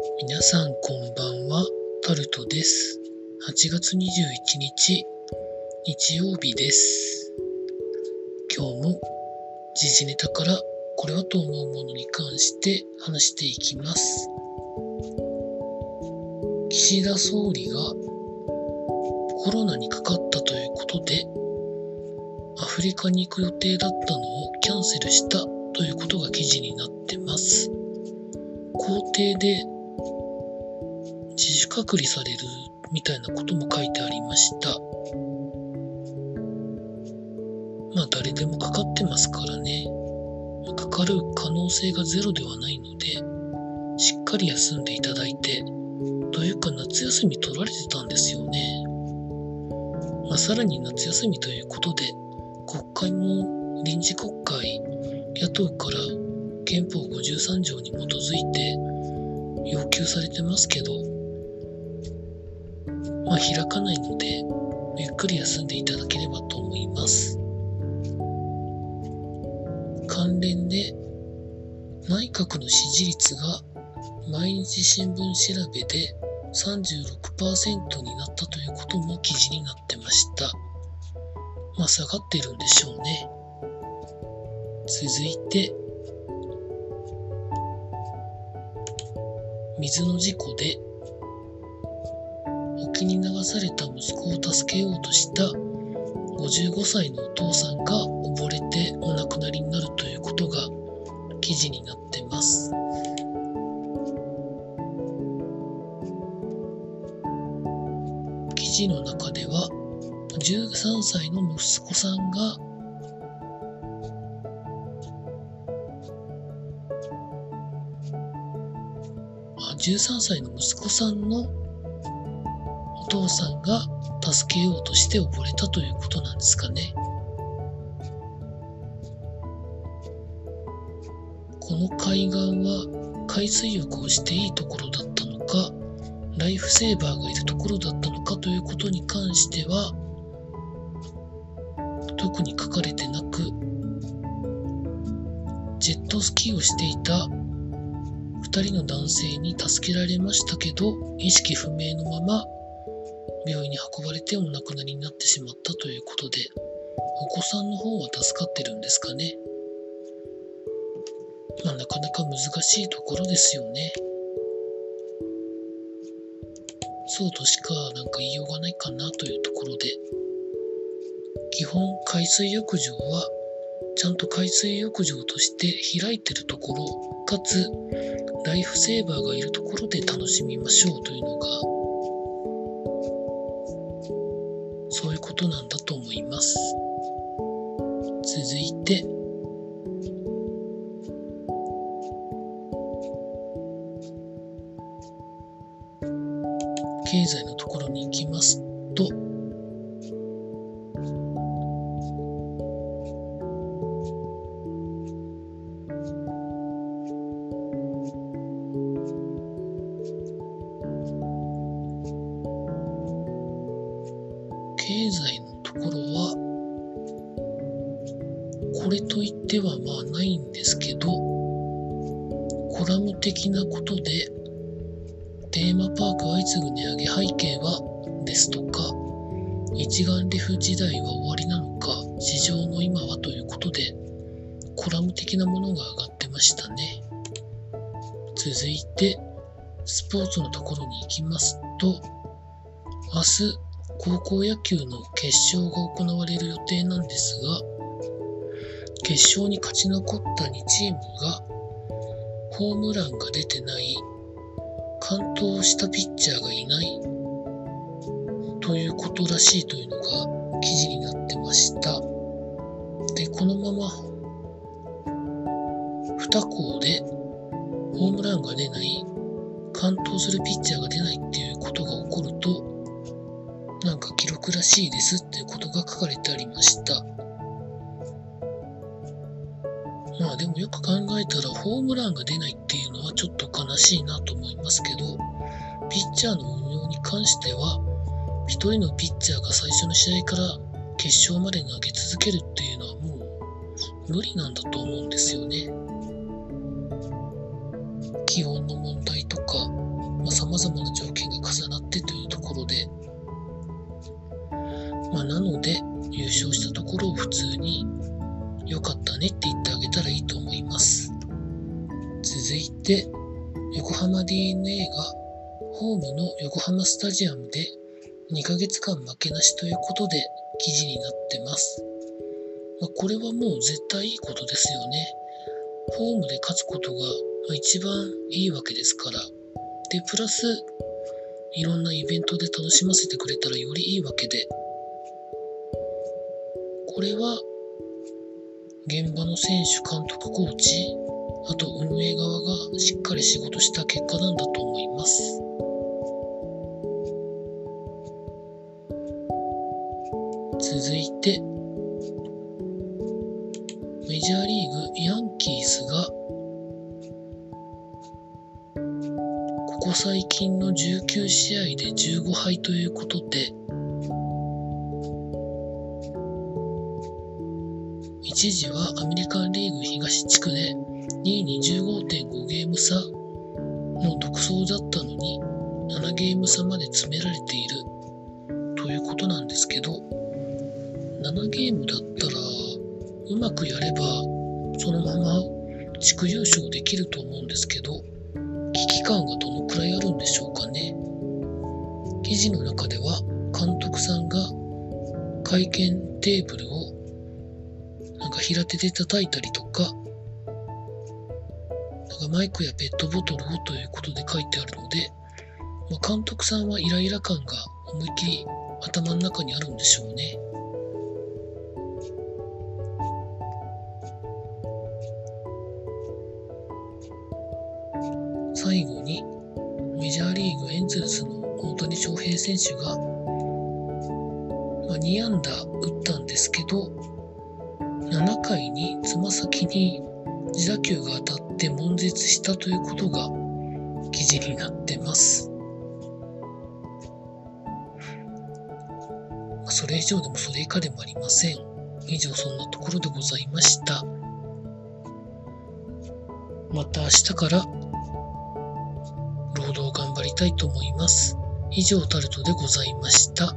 皆さんこんばんは、タルトです。8月21日、日曜日です。今日も時事ネタからこれはと思うものに関して話していきます。岸田総理がコロナにかかったということで、アフリカに行く予定だったのをキャンセルしたということが記事になってます。校庭で隔離されるみたいなことも書いてありました。まあ誰でもかかってますからね。かかる可能性がゼロではないので、しっかり休んでいただいて、というか夏休み取られてたんですよね。まあ、さらに夏休みということで、国会も臨時国会、野党から憲法53条に基づいて要求されてますけど、まあ開かないので、ゆっくり休んでいただければと思います。関連で、内閣の支持率が毎日新聞調べで36%になったということも記事になってました。まあ下がってるんでしょうね。続いて、水の事故で沖に流された息子を助けようとした55歳のお父さんが溺れてお亡くなりになるということが記事になってます。記事の中では13歳の息子さんがあ13歳の息子さんの父さんが助けようとして溺れたということなんですかね。この海岸は海水浴をしていいところだったのか、ライフセーバーがいるところだったのかということに関しては、特に書かれてなく、ジェットスキーをしていた2人の男性に助けられましたけど、意識不明のまま病院に運ばれてお亡くなりになってしまったということで、お子さんの方は助かってるんですかね？まあ、なかなか難しいところですよね。そうとしかなんか言いようがないかなというところで、基本海水浴場はちゃんと海水浴場として開いてるところ、かつライフセーバーがいるところで楽しみましょうというのが、ことなんだと思います。続いて、経済のところに行きますと、済のところは、これといってはまあないんですけど、コラム的なことで、テーマパーク相次ぐ値上げ背景はですとか、一眼レフ時代は終わりなのか、市場の今はということで、コラム的なものが上がってましたね。続いて、スポーツのところに行きますと、明日、高校野球の決勝が行われる予定なんですが、決勝に勝ち残った2チームが、ホームランが出てない、完投したピッチャーがいない、ということらしいというのが記事になってました。で、このまま、2校でホームランが出ない、完投するピッチャーが出ないっていうらしいですっていうことが書かれてありました。まあでもよく考えたらホームランが出ないっていうのはちょっと悲しいなと思いますけど、ピッチャーの運用に関しては、一人のピッチャーが最初の試合から決勝まで投げ続けるっていうのはもう無理なんだと思うんですよね。気温の問題とか、さまざ、まな条件が重なってという続いて、横浜 DNA がホームの横浜スタジアムで2ヶ月間負けなしということで記事になってます。まあ、これはもう絶対いいことですよね。ホームで勝つことが一番いいわけですから。で、プラス、いろんなイベントで楽しませてくれたらよりいいわけで、これは現場の選手、監督、コーチ、あと運営側しっかり仕事した結果なんだと思います。続いて、メジャーリーグヤンキースが、ここ最近の19試合で15敗ということで、一時はアメリカンリーグ東地区で2位に15.5差の独走だったのに7ゲーム差まで詰められている。ということなんですけど7ゲームだったらうまくやればそのまま地区優勝できると思うんですけど危機感がどのくらいあるんでしょうかね。記事の中では監督さんが会見テーブルをなんか平手で叩いたりとか、なんかマイクやペットボトルをということで書いてあるので、まあ、監督さんはイライラ感が思いっきり頭の中にあるんでしょうね。最後にメジャーリーグエンゼルスの大谷翔平選手が、まあ、2安打打ったんですけど、7回につま先に自打球が当たってて悶絶したということが記事になってます。それ以上でもそれ以下でもありません。以上そんなところでございました。また明日から労働頑張りたいと思います。以上タルトでございました。